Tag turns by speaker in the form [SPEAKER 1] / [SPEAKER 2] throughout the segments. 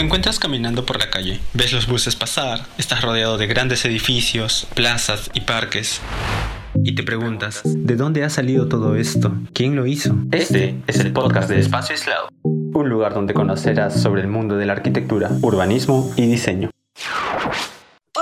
[SPEAKER 1] Te encuentras caminando por la calle, ves los buses pasar, estás rodeado de grandes edificios, plazas y parques. Y te preguntas, ¿de dónde ha salido todo esto? ¿Quién lo hizo? Este es el podcast de Espacio Aislado, un lugar donde conocerás sobre el mundo de la arquitectura, urbanismo y diseño.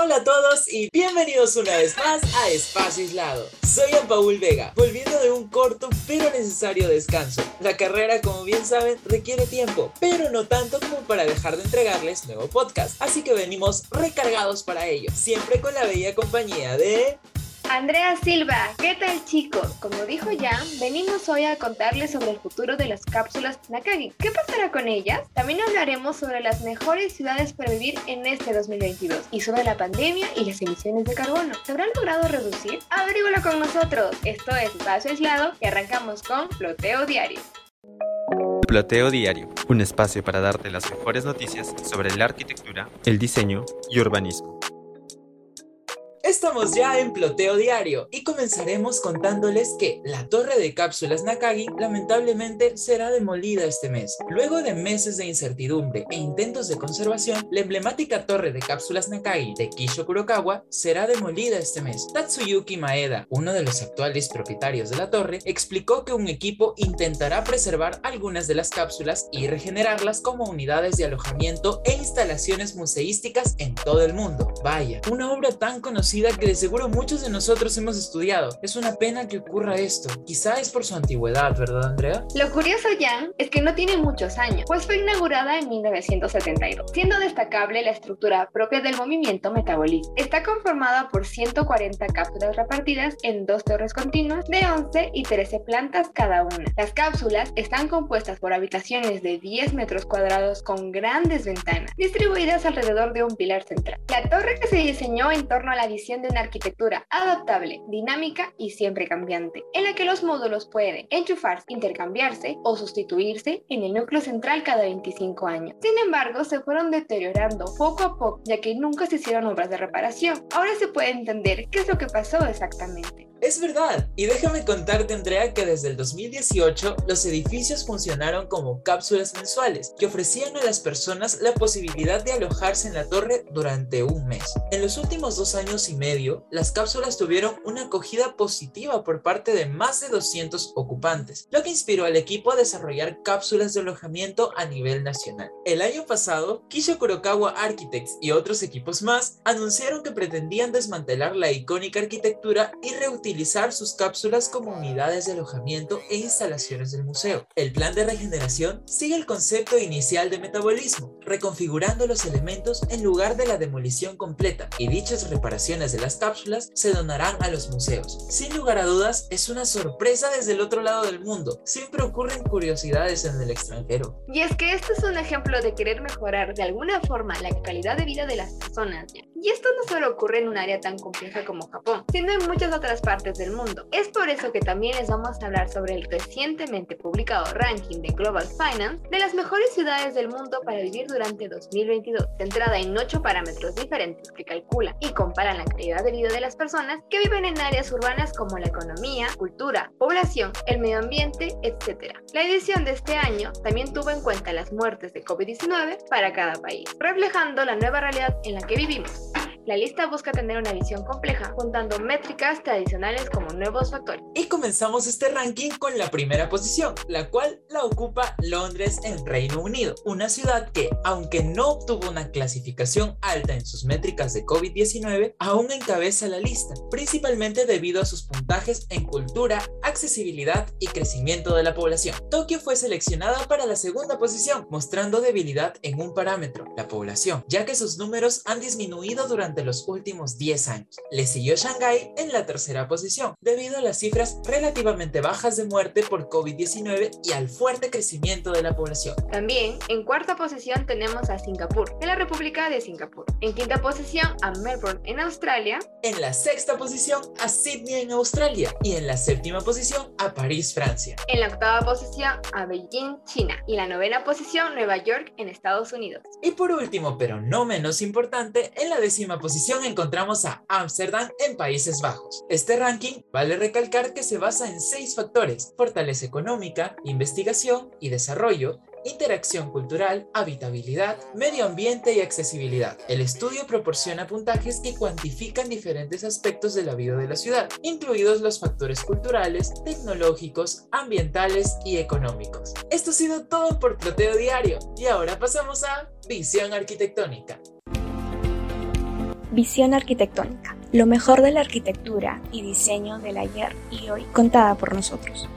[SPEAKER 2] Hola a todos y bienvenidos una vez más a Espacio Aislado. Soy Paul Vega, volviendo de un corto pero necesario descanso. La carrera, como bien saben, requiere tiempo, pero no tanto como para dejar de entregarles nuevo podcast. Así que venimos recargados para ello, siempre con la bella compañía de...
[SPEAKER 3] Andrea Silva, ¿qué tal chicos? Como dijo Jan, venimos hoy a contarles sobre el futuro de las cápsulas Nakagi. ¿Qué pasará con ellas? También hablaremos sobre las mejores ciudades para vivir en este 2022 y sobre la pandemia y las emisiones de carbono. ¿Se habrán logrado reducir? Averígalo con nosotros. Esto es Espacio Aislado y arrancamos con Ploteo Diario.
[SPEAKER 1] Ploteo Diario, un espacio para darte las mejores noticias sobre la arquitectura, el diseño y urbanismo.
[SPEAKER 2] Estamos ya en ploteo diario y comenzaremos contándoles que la torre de cápsulas Nakagi lamentablemente será demolida este mes. Luego de meses de incertidumbre e intentos de conservación, la emblemática torre de cápsulas Nakagi de Kisho Kurokawa será demolida este mes. Tatsuyuki Maeda, uno de los actuales propietarios de la torre, explicó que un equipo intentará preservar algunas de las cápsulas y regenerarlas como unidades de alojamiento e instalaciones museísticas en todo el mundo. Vaya, una obra tan conocida que de seguro muchos de nosotros hemos estudiado. Es una pena que ocurra esto. Quizá es por su antigüedad, ¿verdad, Andrea?
[SPEAKER 3] Lo curioso ya es que no tiene muchos años, pues fue inaugurada en 1972, siendo destacable la estructura propia del movimiento metabolismo. Está conformada por 140 cápsulas repartidas en dos torres continuas de 11 y 13 plantas cada una. Las cápsulas están compuestas por habitaciones de 10 metros cuadrados con grandes ventanas, distribuidas alrededor de un pilar central. La torre que se diseñó en torno a la visión de una arquitectura adaptable, dinámica y siempre cambiante, en la que los módulos pueden enchufarse, intercambiarse o sustituirse en el núcleo central cada 25 años. Sin embargo, se fueron deteriorando poco a poco, ya que nunca se hicieron obras de reparación. Ahora se puede entender qué es lo que pasó exactamente.
[SPEAKER 2] Es verdad, y déjame contarte Andrea que desde el 2018 los edificios funcionaron como cápsulas mensuales que ofrecían a las personas la posibilidad de alojarse en la torre durante un mes. En los últimos dos años y medio, las cápsulas tuvieron una acogida positiva por parte de más de 200 ocupantes, lo que inspiró al equipo a desarrollar cápsulas de alojamiento a nivel nacional. El año pasado, Kisho Kurokawa Architects y otros equipos más anunciaron que pretendían desmantelar la icónica arquitectura y reutilizar utilizar sus cápsulas como unidades de alojamiento e instalaciones del museo. El plan de regeneración sigue el concepto inicial de metabolismo, reconfigurando los elementos en lugar de la demolición completa, y dichas reparaciones de las cápsulas se donarán a los museos. Sin lugar a dudas, es una sorpresa desde el otro lado del mundo. Siempre ocurren curiosidades en el extranjero.
[SPEAKER 3] Y es que esto es un ejemplo de querer mejorar de alguna forma la calidad de vida de las personas. Y esto no solo ocurre en un área tan compleja como Japón, sino en muchas otras partes del mundo. Es por eso que también les vamos a hablar sobre el recientemente publicado ranking de Global Finance de las mejores ciudades del mundo para vivir durante 2022, centrada en ocho parámetros diferentes que calculan y comparan la de vida de las personas que viven en áreas urbanas como la economía, cultura, población, el medio ambiente, etc. La edición de este año también tuvo en cuenta las muertes de COVID-19 para cada país, reflejando la nueva realidad en la que vivimos. La lista busca tener una visión compleja, juntando métricas tradicionales como nuevos factores.
[SPEAKER 2] Y comenzamos este ranking con la primera posición, la cual la ocupa Londres en Reino Unido, una ciudad que, aunque no obtuvo una clasificación alta en sus métricas de COVID-19, aún encabeza la lista, principalmente debido a sus puntajes en cultura, accesibilidad y crecimiento de la población. Tokio fue seleccionada para la segunda posición, mostrando debilidad en un parámetro, la población, ya que sus números han disminuido durante los últimos 10 años. Le siguió Shanghái en la tercera posición, debido a las cifras relativamente bajas de muerte por COVID-19 y al fuerte crecimiento de la población.
[SPEAKER 3] También en cuarta posición tenemos a Singapur, en la República de Singapur. En quinta posición a Melbourne, en Australia.
[SPEAKER 2] En la sexta posición a Sydney, en Australia. Y en la séptima posición a París, Francia.
[SPEAKER 3] En la octava posición a Beijing, China. Y la novena posición Nueva York, en Estados Unidos.
[SPEAKER 2] Y por último, pero no menos importante, en la décima posición encontramos a Ámsterdam en Países Bajos. Este ranking vale recalcar que se basa en seis factores, fortaleza económica, investigación y desarrollo, interacción cultural, habitabilidad, medio ambiente y accesibilidad. El estudio proporciona puntajes que cuantifican diferentes aspectos de la vida de la ciudad, incluidos los factores culturales, tecnológicos, ambientales y económicos. Esto ha sido todo por Ploteo Diario y ahora pasamos a Visión Arquitectónica.
[SPEAKER 4] Visión Arquitectónica, lo mejor de la arquitectura y diseño del ayer y hoy contada por nosotros.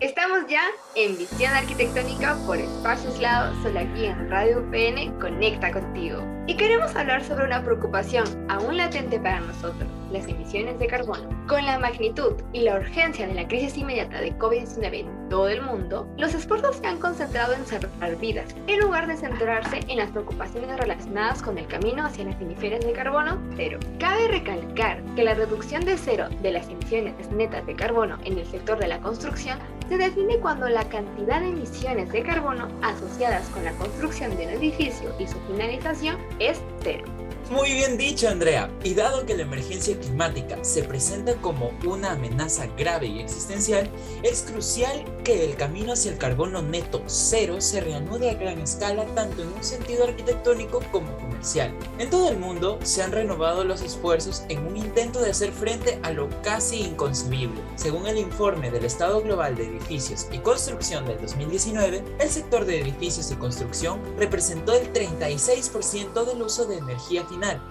[SPEAKER 3] Estamos ya en Visión Arquitectónica por Espacio Aislado, solo aquí en Radio UPN Conecta Contigo. Y queremos hablar sobre una preocupación aún latente para nosotros, las emisiones de carbono. Con la magnitud y la urgencia de la crisis inmediata de COVID-19 en todo el mundo, los esfuerzos se han concentrado en salvar vidas, en lugar de centrarse en las preocupaciones relacionadas con el camino hacia las emisiones de carbono cero. Cabe recalcar que la reducción de cero de las emisiones netas de carbono en el sector de la construcción se define cuando la cantidad de emisiones de carbono asociadas con la construcción de un edificio y su finalización es cero.
[SPEAKER 2] Muy bien dicho, Andrea. Y dado que la emergencia climática se presenta como una amenaza grave y existencial, es crucial que el camino hacia el carbono neto cero se reanude a gran escala tanto en un sentido arquitectónico como comercial. En todo el mundo se han renovado los esfuerzos en un intento de hacer frente a lo casi inconcebible. Según el informe del Estado Global de Edificios y Construcción del 2019, el sector de edificios y construcción representó el 36% del uso de energía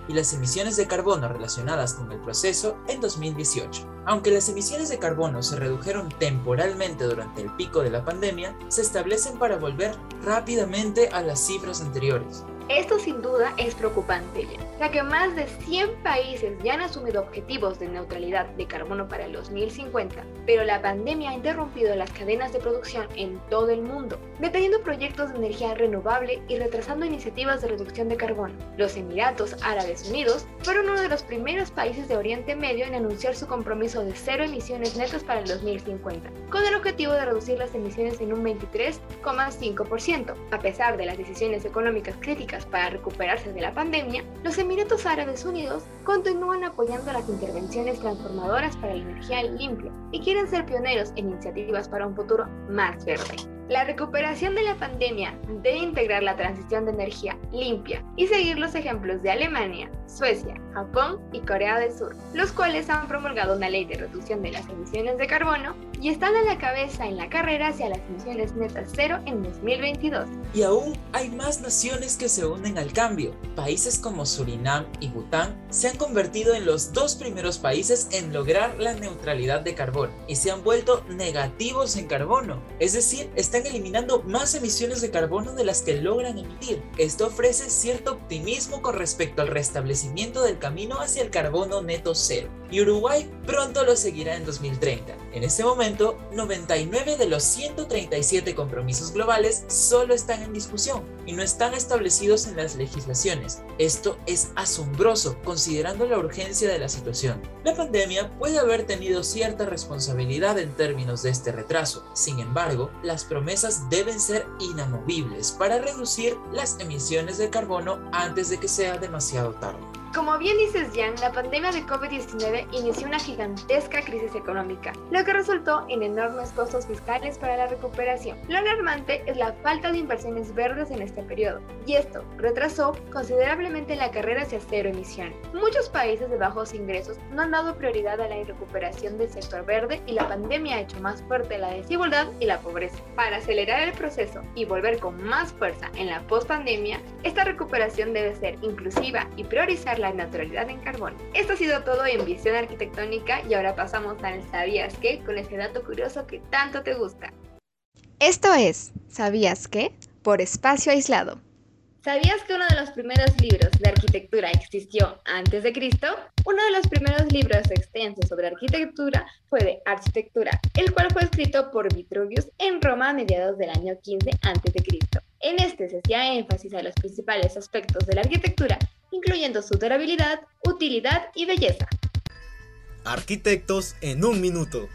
[SPEAKER 2] y las emisiones de carbono relacionadas con el proceso en 2018. Aunque las emisiones de carbono se redujeron temporalmente durante el pico de la pandemia, se establecen para volver rápidamente a las cifras anteriores.
[SPEAKER 3] Esto sin duda es preocupante ya, que más de 100 países ya han asumido objetivos de neutralidad de carbono para el 2050, pero la pandemia ha interrumpido las cadenas de producción en todo el mundo, deteniendo proyectos de energía renovable y retrasando iniciativas de reducción de carbono. Los Emiratos Árabes Unidos fueron uno de los primeros países de Oriente Medio en anunciar su compromiso de cero emisiones netas para el 2050, con el objetivo de reducir las emisiones en un 23,5%. A pesar de las decisiones económicas críticas para recuperarse de la pandemia, los Emiratos Árabes Unidos continúan apoyando las intervenciones transformadoras para la energía limpia y quieren ser pioneros en iniciativas para un futuro más verde. La recuperación de la pandemia debe integrar la transición de energía limpia y seguir los ejemplos de Alemania, Suecia, Japón y Corea del Sur, los cuales han promulgado una ley de reducción de las emisiones de carbono y están a la cabeza en la carrera hacia las emisiones netas cero en 2022.
[SPEAKER 2] Y aún hay más naciones que se unen al cambio. Países como Surinam y Bután se han convertido en los dos primeros países en lograr la neutralidad de carbono y se han vuelto negativos en carbono, es decir, están eliminando más emisiones de carbono de las que logran emitir. Esto ofrece cierto optimismo con respecto al restablecimiento del camino hacia el carbono neto cero. Y Uruguay pronto lo seguirá en 2030. En este momento, 99 de los 137 compromisos globales solo están en discusión y no están establecidos en las legislaciones. Esto es asombroso considerando la urgencia de la situación. La pandemia puede haber tenido cierta responsabilidad en términos de este retraso. Sin embargo, las promesas deben ser inamovibles para reducir las emisiones de carbono antes de que sea demasiado tarde.
[SPEAKER 3] Como bien dices, Jan, la pandemia de COVID-19 inició una gigantesca crisis económica, lo que resultó en enormes costos fiscales para la recuperación. Lo alarmante es la falta de inversiones verdes en este periodo, y esto retrasó considerablemente la carrera hacia cero emisión. Muchos países de bajos ingresos no han dado prioridad a la recuperación del sector verde y la pandemia ha hecho más fuerte la desigualdad y la pobreza. Para acelerar el proceso y volver con más fuerza en la post-pandemia, esta recuperación debe ser inclusiva y priorizar la naturalidad en carbón. Esto ha sido todo en Visión Arquitectónica y ahora pasamos al ¿Sabías qué? con ese dato curioso que tanto te gusta.
[SPEAKER 4] Esto es ¿Sabías qué? por espacio aislado.
[SPEAKER 3] ¿Sabías que uno de los primeros libros de arquitectura existió antes de Cristo? Uno de los primeros libros extensos sobre arquitectura fue de Arquitectura, el cual fue escrito por Vitruvius en Roma a mediados del año 15 a.C. En este se hacía énfasis a los principales aspectos de la arquitectura incluyendo su durabilidad, utilidad y belleza.
[SPEAKER 5] Arquitectos en un minuto.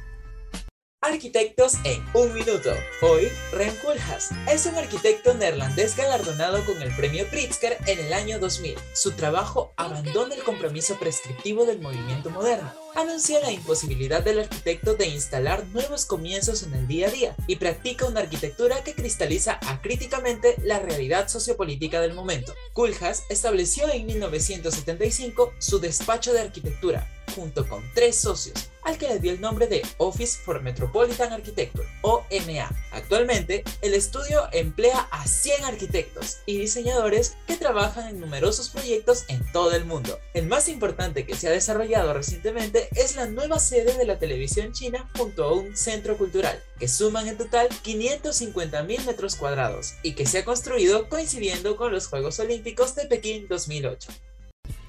[SPEAKER 2] Arquitectos en un minuto. Hoy, Ren Koolhaas es un arquitecto neerlandés galardonado con el premio Pritzker en el año 2000. Su trabajo abandona el compromiso prescriptivo del movimiento moderno. Anuncia la imposibilidad del arquitecto de instalar nuevos comienzos en el día a día y practica una arquitectura que cristaliza acríticamente la realidad sociopolítica del momento. Koolhaas estableció en 1975 su despacho de arquitectura, junto con tres socios, al que le dio el nombre de Office for Metropolitan Architecture, OMA. Actualmente, el estudio emplea a 100 arquitectos y diseñadores que trabajan en numerosos proyectos en todo el mundo. El más importante que se ha desarrollado recientemente es la nueva sede de la televisión china junto a un centro cultural, que suman en total 550.000 metros cuadrados y que se ha construido coincidiendo con los Juegos Olímpicos de Pekín 2008.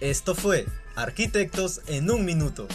[SPEAKER 5] Esto fue Arquitectos en un Minuto.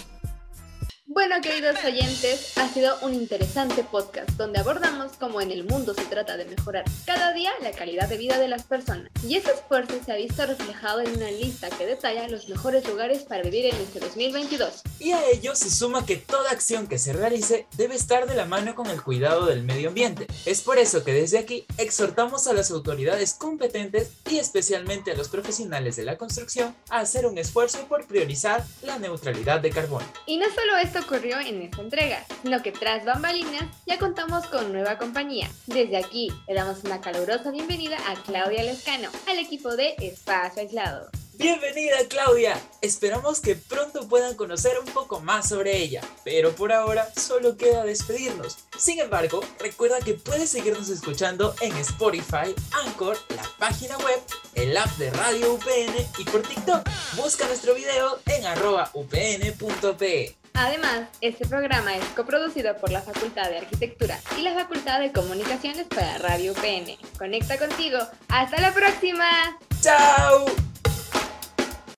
[SPEAKER 3] Bueno, queridos oyentes, ha sido un interesante podcast donde abordamos cómo en el mundo se trata de mejorar cada día la calidad de vida de las personas. Y ese esfuerzo se ha visto reflejado en una lista que detalla los mejores lugares para vivir en este 2022.
[SPEAKER 2] Y a ello se suma que toda acción que se realice debe estar de la mano con el cuidado del medio ambiente. Es por eso que desde aquí exhortamos a las autoridades competentes y especialmente a los profesionales de la construcción a hacer un esfuerzo por priorizar la neutralidad de carbono.
[SPEAKER 3] Y no solo esto ocurrió en esta entrega, sino que tras bambalinas ya contamos con nueva compañía. Desde aquí le damos una calurosa bienvenida a Claudia Lescano, al equipo de Espacio Aislado.
[SPEAKER 2] Bienvenida Claudia, esperamos que pronto puedan conocer un poco más sobre ella, pero por ahora solo queda despedirnos. Sin embargo, recuerda que puedes seguirnos escuchando en Spotify, Anchor, la página web, el app de Radio UPN y por TikTok. Busca nuestro video en arroba upn.pe.
[SPEAKER 3] Además, este programa es coproducido por la Facultad de Arquitectura y la Facultad de Comunicaciones para Radio UPN. Conecta contigo. ¡Hasta la próxima!
[SPEAKER 2] ¡Chao!